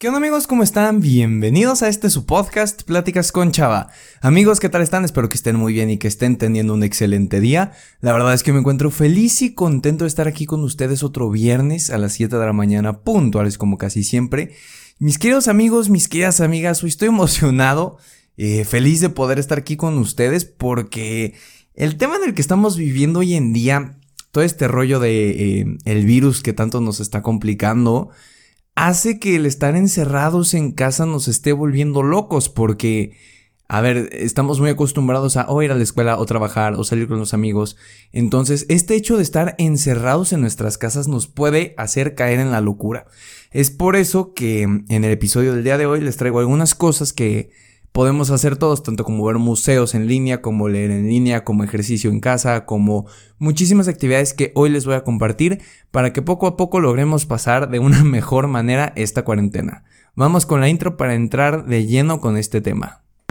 ¿Qué onda amigos? ¿Cómo están? Bienvenidos a este su podcast, Pláticas con Chava. Amigos, ¿qué tal están? Espero que estén muy bien y que estén teniendo un excelente día. La verdad es que me encuentro feliz y contento de estar aquí con ustedes otro viernes a las 7 de la mañana, puntuales como casi siempre. Mis queridos amigos, mis queridas amigas, hoy estoy emocionado, eh, feliz de poder estar aquí con ustedes porque el tema en el que estamos viviendo hoy en día, todo este rollo de eh, el virus que tanto nos está complicando, hace que el estar encerrados en casa nos esté volviendo locos porque, a ver, estamos muy acostumbrados a o ir a la escuela o trabajar o salir con los amigos. Entonces, este hecho de estar encerrados en nuestras casas nos puede hacer caer en la locura. Es por eso que en el episodio del día de hoy les traigo algunas cosas que podemos hacer todos, tanto como ver museos en línea, como leer en línea, como ejercicio en casa, como muchísimas actividades que hoy les voy a compartir para que poco a poco logremos pasar de una mejor manera esta cuarentena. Vamos con la intro para entrar de lleno con este tema.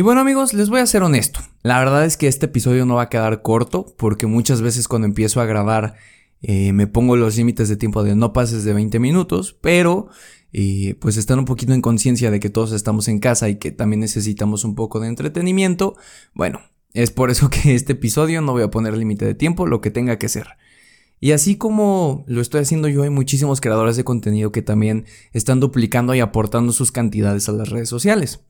Y bueno amigos, les voy a ser honesto. La verdad es que este episodio no va a quedar corto porque muchas veces cuando empiezo a grabar eh, me pongo los límites de tiempo de no pases de 20 minutos, pero eh, pues están un poquito en conciencia de que todos estamos en casa y que también necesitamos un poco de entretenimiento. Bueno, es por eso que este episodio no voy a poner límite de tiempo, lo que tenga que ser. Y así como lo estoy haciendo yo, hay muchísimos creadores de contenido que también están duplicando y aportando sus cantidades a las redes sociales.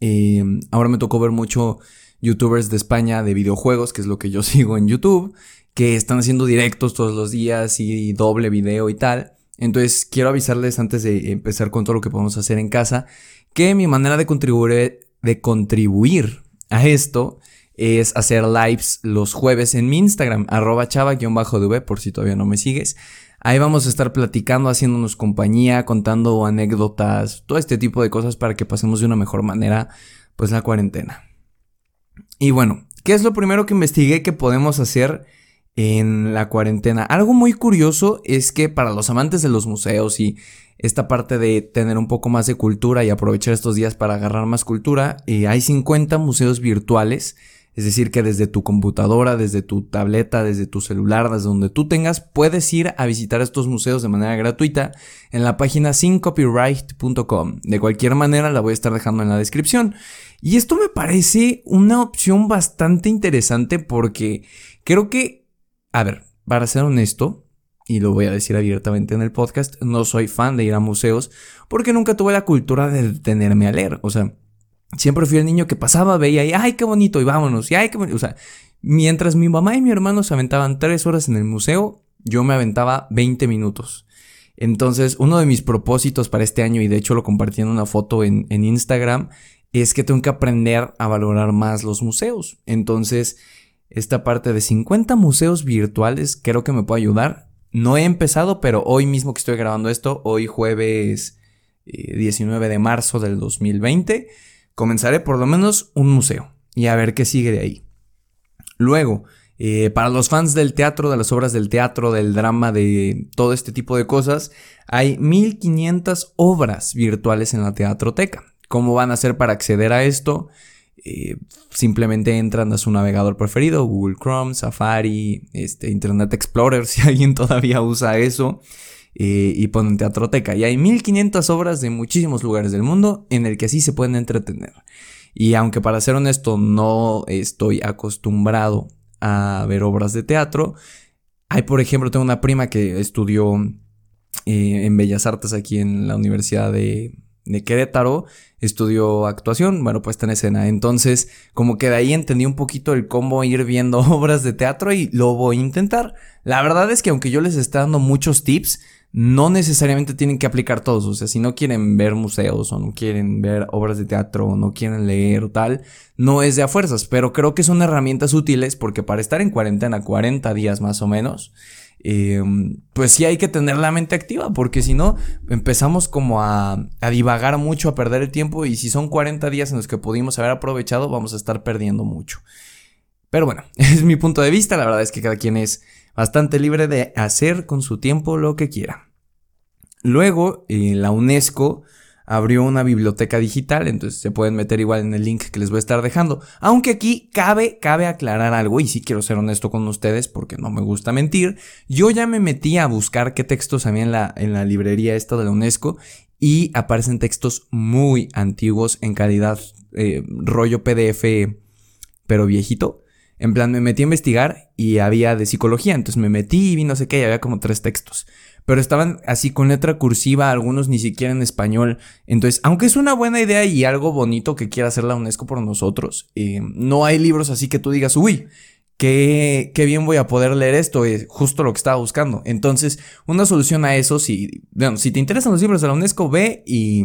Eh, ahora me tocó ver mucho youtubers de España de videojuegos, que es lo que yo sigo en YouTube, que están haciendo directos todos los días y doble video y tal. Entonces quiero avisarles antes de empezar con todo lo que podemos hacer en casa, que mi manera de contribuir, de contribuir a esto es hacer lives los jueves en mi Instagram, arroba chava-dv, por si todavía no me sigues. Ahí vamos a estar platicando, haciéndonos compañía, contando anécdotas, todo este tipo de cosas para que pasemos de una mejor manera, pues la cuarentena. Y bueno, ¿qué es lo primero que investigué que podemos hacer en la cuarentena? Algo muy curioso es que para los amantes de los museos y esta parte de tener un poco más de cultura y aprovechar estos días para agarrar más cultura, eh, hay 50 museos virtuales es decir, que desde tu computadora, desde tu tableta, desde tu celular, desde donde tú tengas, puedes ir a visitar estos museos de manera gratuita en la página sincopyright.com. De cualquier manera, la voy a estar dejando en la descripción. Y esto me parece una opción bastante interesante porque creo que, a ver, para ser honesto, y lo voy a decir abiertamente en el podcast, no soy fan de ir a museos porque nunca tuve la cultura de detenerme a leer. O sea, Siempre fui el niño que pasaba, veía y, ay, qué bonito, y vámonos, y ay, qué bonito. O sea, mientras mi mamá y mi hermano se aventaban tres horas en el museo, yo me aventaba 20 minutos. Entonces, uno de mis propósitos para este año, y de hecho lo compartí en una foto en, Instagram, es que tengo que aprender a valorar más los museos. Entonces, esta parte de 50 museos virtuales creo que me puede ayudar. No he empezado, pero hoy mismo que estoy grabando esto, hoy jueves 19 eh, de marzo del 2020, comenzaré por lo menos un museo y a ver qué sigue de ahí. Luego, eh, para los fans del teatro, de las obras del teatro, del drama, de todo este tipo de cosas, hay 1500 obras virtuales en la teatroteca. ¿Cómo van a hacer para acceder a esto? Eh, simplemente entran a su navegador preferido, Google Chrome, Safari, este, Internet Explorer, si alguien todavía usa eso. Eh, y ponen teatroteca. Y hay 1500 obras de muchísimos lugares del mundo en el que así se pueden entretener. Y aunque para ser honesto no estoy acostumbrado a ver obras de teatro, hay por ejemplo, tengo una prima que estudió eh, en Bellas Artes aquí en la Universidad de, de Querétaro, estudió actuación, bueno, puesta en escena. Entonces, como que de ahí entendí un poquito el cómo ir viendo obras de teatro y lo voy a intentar. La verdad es que aunque yo les esté dando muchos tips, no necesariamente tienen que aplicar todos. O sea, si no quieren ver museos o no quieren ver obras de teatro o no quieren leer o tal, no es de a fuerzas. Pero creo que son herramientas útiles porque para estar en cuarentena 40 días más o menos, em, pues sí hay que tener la mente activa, porque si no, empezamos como a, a, divagar mucho, a perder el tiempo, y si son 40 días en los que pudimos haber aprovechado, vamos a estar perdiendo mucho. Pero bueno, es mi punto de vista, la verdad es que cada quien es bastante libre de hacer con su tiempo lo que quiera. Luego, eh, la UNESCO abrió una biblioteca digital, entonces se pueden meter igual en el link que les voy a estar dejando. Aunque aquí cabe, cabe aclarar algo, y sí quiero ser honesto con ustedes porque no me gusta mentir. Yo ya me metí a buscar qué textos había en la, en la librería esta de la UNESCO y aparecen textos muy antiguos en calidad eh, rollo PDF, pero viejito. En plan, me metí a investigar y había de psicología, entonces me metí y vi no sé qué, y había como tres textos pero estaban así con letra cursiva, algunos ni siquiera en español. Entonces, aunque es una buena idea y algo bonito que quiera hacer la UNESCO por nosotros, eh, no hay libros así que tú digas, uy, Qué, qué, bien voy a poder leer esto, es justo lo que estaba buscando. Entonces, una solución a eso, si, bueno, si te interesan los libros de la UNESCO, ve y,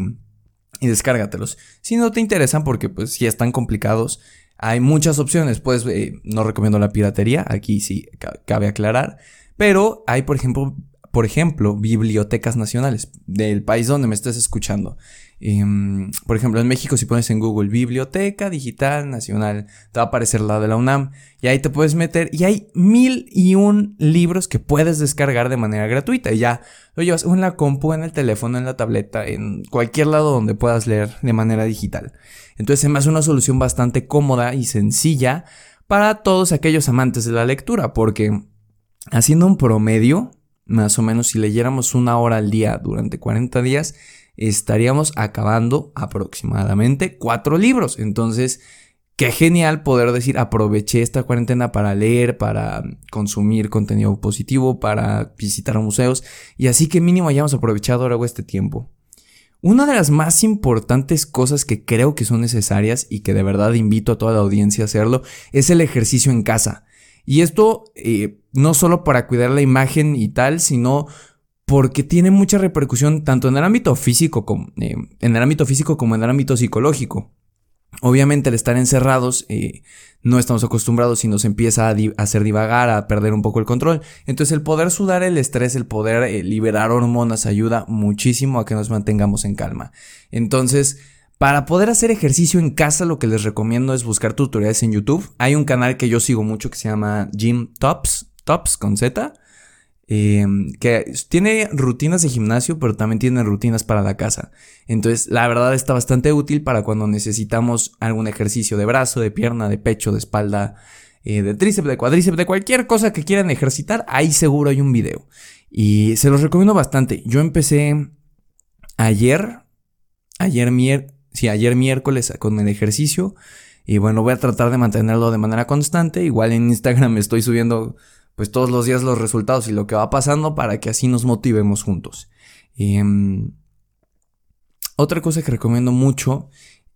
y descárgatelos. Si no te interesan, porque pues si están complicados, hay muchas opciones. Pues eh, no recomiendo la piratería, aquí sí cabe aclarar. Pero hay, por ejemplo, por ejemplo, bibliotecas nacionales del país donde me estés escuchando. Em, por ejemplo, en México, si pones en Google Biblioteca Digital Nacional, te va a aparecer la de la UNAM y ahí te puedes meter y hay mil y un libros que puedes descargar de manera gratuita. Y ya lo llevas en la compu, en el teléfono, en la tableta, en cualquier lado donde puedas leer de manera digital. Entonces, es una solución bastante cómoda y sencilla para todos aquellos amantes de la lectura, porque haciendo un promedio, más o menos si leyéramos una hora al día durante 40 días, estaríamos acabando aproximadamente cuatro libros. Entonces, qué genial poder decir, aproveché esta cuarentena para leer, para consumir contenido positivo, para visitar museos, y así que mínimo hayamos aprovechado ahora este tiempo. Una de las más importantes cosas que creo que son necesarias y que de verdad invito a toda la audiencia a hacerlo es el ejercicio en casa. Y esto eh, no solo para cuidar la imagen y tal, sino porque tiene mucha repercusión tanto en el ámbito físico como, eh, en el ámbito físico como en el ámbito psicológico. Obviamente al estar encerrados eh, no estamos acostumbrados y nos empieza a, hacer divagar, a perder un poco el control. Entonces el poder sudar el estrés, el poder liberar hormonas ayuda muchísimo a que nos mantengamos en calma. Entonces para poder hacer ejercicio en casa, lo que les recomiendo es buscar tutoriales en YouTube. Hay un canal que yo sigo mucho que se llama Gym Tops, Tops con Z, em, que tiene rutinas de gimnasio, pero también tiene rutinas para la casa. Entonces, la verdad está bastante útil para cuando necesitamos algún ejercicio de brazo, de pierna, de pecho, de espalda, eh, de tríceps, de cuádriceps, de cualquier cosa que quieran ejercitar, ahí seguro hay un video. Y se los recomiendo bastante. Yo empecé ayer, ayer miércoles sí, ayer miércoles con el ejercicio. Y bueno, voy a tratar de mantenerlo de manera constante. Igual en Instagram estoy subiendo pues todos los días los resultados y lo que va pasando para que así nos motivemos juntos. Em, otra cosa que recomiendo mucho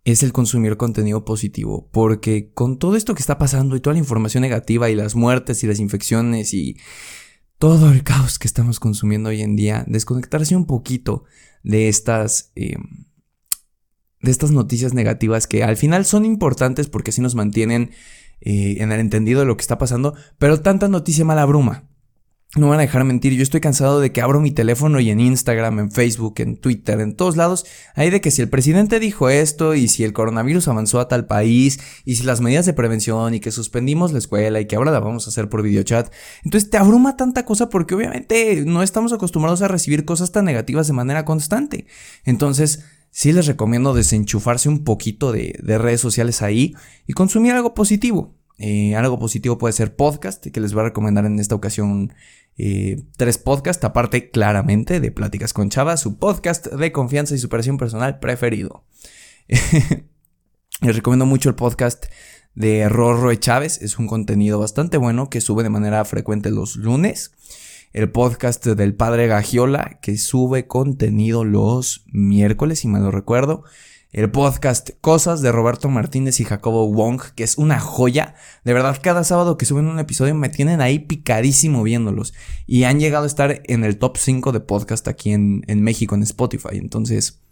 es el consumir contenido positivo, porque con todo esto que está pasando y toda la información negativa y las muertes y las infecciones y todo el caos que estamos consumiendo hoy en día, desconectarse un poquito de estas... Em, de estas noticias negativas que al final son importantes porque así nos mantienen eh, en el entendido de lo que está pasando, pero tanta noticia mala bruma. No van a dejar mentir, yo estoy cansado de que abro mi teléfono y en Instagram, en Facebook, en Twitter, en todos lados, hay de que si el presidente dijo esto y si el coronavirus avanzó a tal país y si las medidas de prevención y que suspendimos la escuela y que ahora la vamos a hacer por videochat, entonces te abruma tanta cosa porque obviamente no estamos acostumbrados a recibir cosas tan negativas de manera constante. Entonces, sí les recomiendo desenchufarse un poquito de, redes sociales ahí y consumir algo positivo. Eh, algo positivo puede ser podcast, que les voy a recomendar en esta ocasión eh, tres podcasts, aparte claramente de Pláticas con Chava, su podcast de confianza y superación personal preferido. les recomiendo mucho el podcast de Rorro Chávez, es un contenido bastante bueno que sube de manera frecuente los lunes el podcast del padre Gagiola, que sube contenido los miércoles, si me lo recuerdo. El podcast Cosas de Roberto Martínez y Jacobo Wong, que es una joya. De verdad, cada sábado que suben un episodio me tienen ahí picadísimo viéndolos. Y han llegado a estar en el top 5 de podcast aquí en, México, en Spotify. Entonces,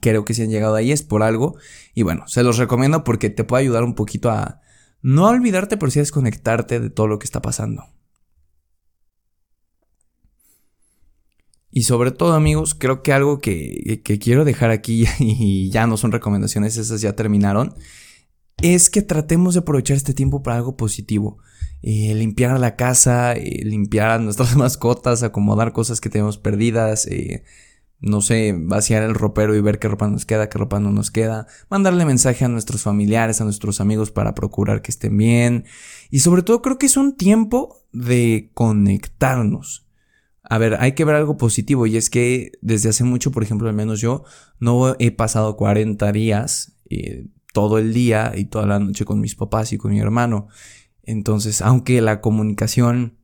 creo que si han llegado ahí es por algo. Y bueno, se los recomiendo porque te puede ayudar un poquito a no olvidarte, pero sí a desconectarte de todo lo que está pasando. Y sobre todo amigos, creo que algo que, quiero dejar aquí y ya no son recomendaciones, esas ya terminaron, es que tratemos de aprovechar este tiempo para algo positivo. Eh, limpiar la casa, eh, limpiar nuestras mascotas, acomodar cosas que tenemos perdidas, eh, no sé, vaciar el ropero y ver qué ropa nos queda, qué ropa no nos queda, mandarle mensaje a nuestros familiares, a nuestros amigos para procurar que estén bien. Y sobre todo creo que es un tiempo de conectarnos. A ver, hay que ver algo positivo y es que desde hace mucho, por ejemplo, al menos yo, no he pasado 40 días eh, todo el día y toda la noche con mis papás y con mi hermano. Entonces, aunque la comunicación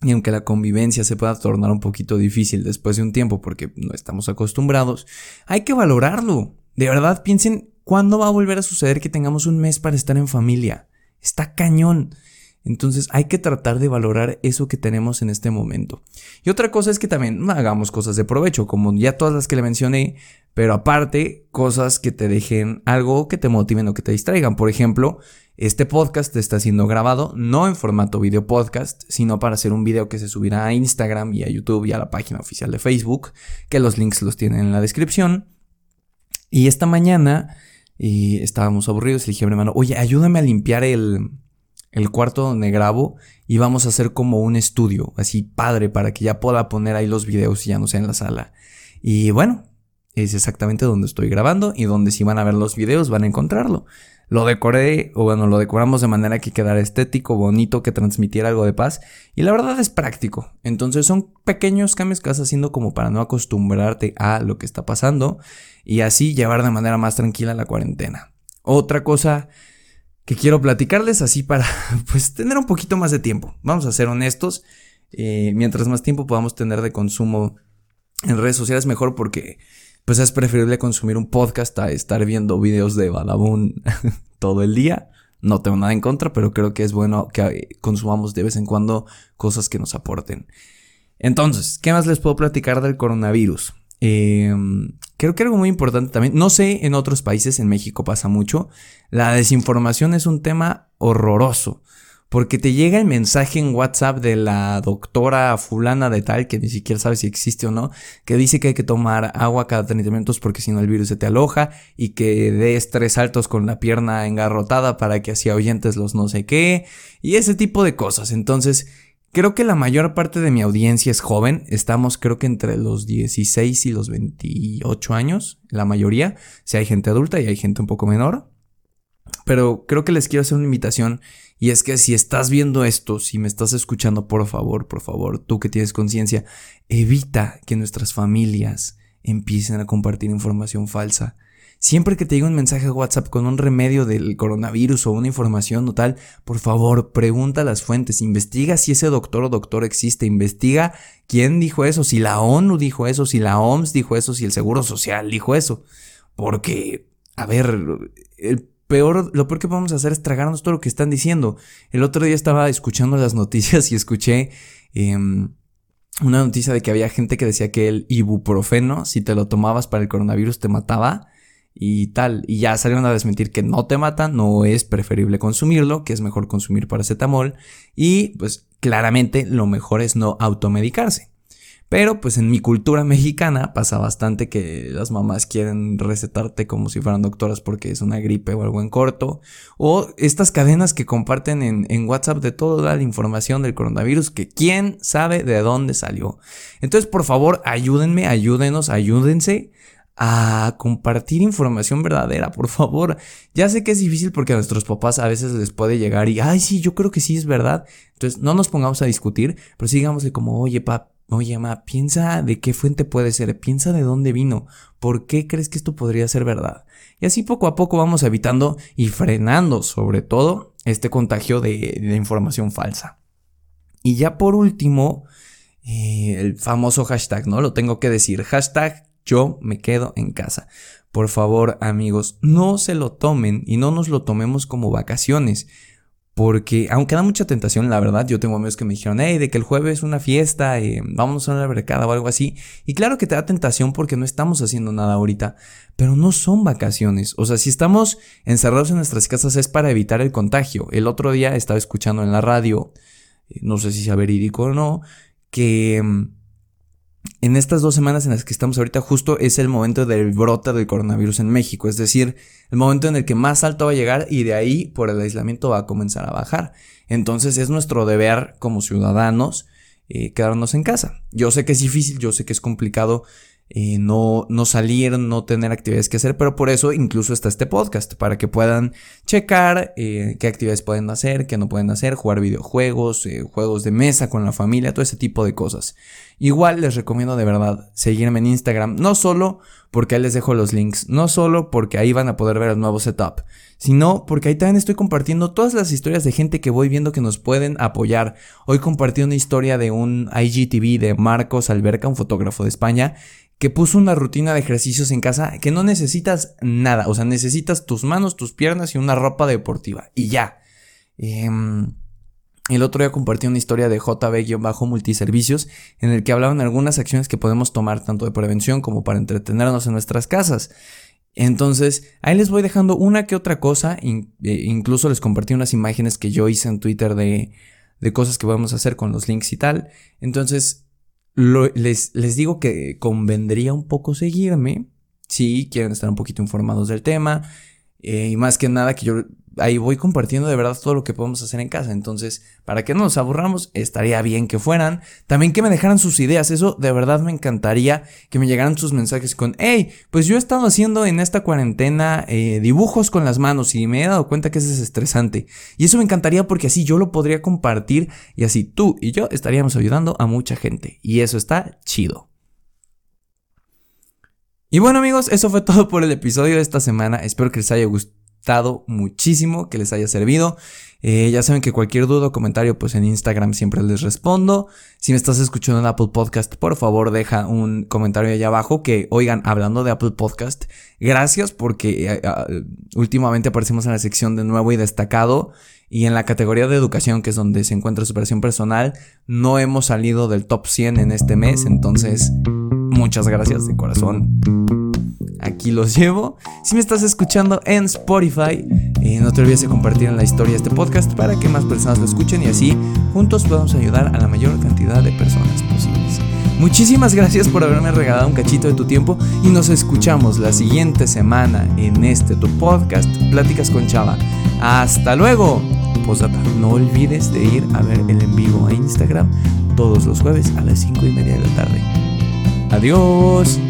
y aunque la convivencia se pueda tornar un poquito difícil después de un tiempo porque no estamos acostumbrados, hay que valorarlo. De verdad, piensen cuándo va a volver a suceder que tengamos un mes para estar en familia. Está cañón. Entonces hay que tratar de valorar eso que tenemos en este momento. Y otra cosa es que también hagamos cosas de provecho, como ya todas las que le mencioné, pero aparte cosas que te dejen algo que te motiven o que te distraigan. Por ejemplo, este podcast está siendo grabado no en formato video podcast, sino para hacer un video que se subirá a Instagram y a YouTube y a la página oficial de Facebook, que los links los tienen en la descripción. Y esta mañana y estábamos aburridos y dije hermano, oye, ayúdame a limpiar el, el cuarto donde grabo y vamos a hacer como un estudio, así padre, para que ya pueda poner ahí los videos y ya no sea en la sala. Y bueno, es exactamente donde estoy grabando y donde si van a ver los videos van a encontrarlo. Lo decoré, o bueno, lo decoramos de manera que quedara estético, bonito, que transmitiera algo de paz. Y la verdad es práctico. Entonces son pequeños cambios que vas haciendo como para no acostumbrarte a lo que está pasando y así llevar de manera más tranquila la cuarentena. Otra cosa que quiero platicarles así para pues tener un poquito más de tiempo. Vamos a ser honestos. Eh, mientras más tiempo podamos tener de consumo en redes sociales mejor porque pues es preferible consumir un podcast a estar viendo videos de Badabun todo el día. No tengo nada en contra, pero creo que es bueno que consumamos de vez en cuando cosas que nos aporten. Entonces, ¿qué más les puedo platicar del coronavirus? Eh, creo que algo muy importante también, no sé, en otros países, en México pasa mucho, la desinformación es un tema horroroso. Porque te llega el mensaje en WhatsApp de la doctora fulana de tal, que ni siquiera sabe si existe o no, que dice que hay que tomar agua cada 30 minutos porque si no el virus se te aloja y que des tres saltos con la pierna engarrotada para que así ahuyentes los no sé qué y ese tipo de cosas. Entonces, Creo que la mayor parte de mi audiencia es joven, estamos creo que entre los 16 y los 28 años, la mayoría, si hay gente adulta y hay gente un poco menor. Pero creo que les quiero hacer una invitación y es que si estás viendo esto, si me estás escuchando, por favor, por favor, tú que tienes conciencia, evita que nuestras familias empiecen a compartir información falsa. Siempre que te llegue un mensaje de WhatsApp con un remedio del coronavirus o una información o tal, por favor, pregunta las fuentes, investiga si ese doctor o doctor existe, investiga quién dijo eso, si la ONU dijo eso, si la OMS dijo eso, si el Seguro Social dijo eso. Porque, a ver, el peor, lo peor que podemos hacer es tragarnos todo lo que están diciendo. El otro día estaba escuchando las noticias y escuché em, una noticia de que había gente que decía que el ibuprofeno, si te lo tomabas para el coronavirus, te mataba y tal. Y ya salieron a desmentir que no te mata, no es preferible consumirlo, que es mejor consumir paracetamol. Y pues claramente lo mejor es no automedicarse. Pero pues en mi cultura mexicana pasa bastante que las mamás quieren recetarte como si fueran doctoras porque es una gripe o algo en corto. O estas cadenas que comparten en, en WhatsApp de toda la información del coronavirus que quién sabe de dónde salió. Entonces por favor ayúdenme, ayúdenos, ayúdense a compartir información verdadera, por favor. Ya sé que es difícil porque a nuestros papás a veces les puede llegar y, ay, sí, yo creo que sí es verdad. Entonces, no nos pongamos a discutir, pero sigámosle como, oye, pap, oye, ma, piensa de qué fuente puede ser, piensa de dónde vino, por qué crees que esto podría ser verdad. Y así poco a poco vamos evitando y frenando, sobre todo, este contagio de, información falsa. Y ya por último, eh, el famoso hashtag, ¿no? Lo tengo que decir. Hashtag yo me quedo en casa. Por favor, amigos, no se lo tomen y no nos lo tomemos como vacaciones. Porque, aunque da mucha tentación, la verdad, yo tengo amigos que me dijeron, hey, de que el jueves es una fiesta, eh, vamos a una mercada o algo así. Y claro que te da tentación porque no estamos haciendo nada ahorita, pero no son vacaciones. O sea, si estamos encerrados en nuestras casas es para evitar el contagio. El otro día estaba escuchando en la radio, eh, no sé si sea verídico o no, que mm, en estas dos semanas en las que estamos ahorita justo es el momento del brote del coronavirus en México, es decir, el momento en el que más alto va a llegar y de ahí por el aislamiento va a comenzar a bajar. Entonces es nuestro deber como ciudadanos eh, quedarnos en casa. Yo sé que es difícil, yo sé que es complicado eh, no, no salir, no tener actividades que hacer, pero por eso incluso está este podcast, para que puedan checar eh, qué actividades pueden hacer, qué no pueden hacer, jugar videojuegos, eh, juegos de mesa con la familia, todo ese tipo de cosas. Igual les recomiendo de verdad seguirme en Instagram, no solo porque ahí les dejo los links, no solo porque ahí van a poder ver el nuevo setup, sino porque ahí también estoy compartiendo todas las historias de gente que voy viendo que nos pueden apoyar. Hoy compartí una historia de un IGTV de Marcos Alberca, un fotógrafo de España, que puso una rutina de ejercicios en casa que no necesitas nada, o sea, necesitas tus manos, tus piernas y una ropa deportiva y ya. Em, el otro día compartí una historia de JB-multiservicios en el que hablaban algunas acciones que podemos tomar tanto de prevención como para entretenernos en nuestras casas. Entonces, ahí les voy dejando una que otra cosa, eh, incluso les compartí unas imágenes que yo hice en Twitter de, de cosas que podemos hacer con los links y tal. Entonces, les, les digo que convendría un poco seguirme si quieren estar un poquito informados del tema. Eh, y más que nada que yo ahí voy compartiendo de verdad todo lo que podemos hacer en casa. Entonces, para que no nos aburramos, estaría bien que fueran. También que me dejaran sus ideas. Eso de verdad me encantaría que me llegaran sus mensajes con, hey, pues yo he estado haciendo en esta cuarentena eh, dibujos con las manos y me he dado cuenta que es estresante. Y eso me encantaría porque así yo lo podría compartir y así tú y yo estaríamos ayudando a mucha gente. Y eso está chido. Y bueno amigos, eso fue todo por el episodio de esta semana. Espero que les haya gustado muchísimo, que les haya servido. Eh, ya saben que cualquier duda o comentario, pues en Instagram siempre les respondo. Si me estás escuchando en Apple Podcast, por favor deja un comentario allá abajo. Que oigan, hablando de Apple Podcast, gracias porque eh, eh, últimamente aparecemos en la sección de nuevo y destacado. Y en la categoría de educación, que es donde se encuentra superación personal, no hemos salido del top 100 en este mes. Entonces, muchas gracias de corazón aquí los llevo. Si me estás escuchando en Spotify, eh, no te olvides de compartir en la historia este podcast para que más personas lo escuchen y así juntos podamos ayudar a la mayor cantidad de personas posibles. Muchísimas gracias por haberme regalado un cachito de tu tiempo y nos escuchamos la siguiente semana en este tu podcast, Pláticas con Chava. Hasta luego. Posdata, no olvides de ir a ver el en vivo a Instagram todos los jueves a las 5 y media de la tarde. Adiós.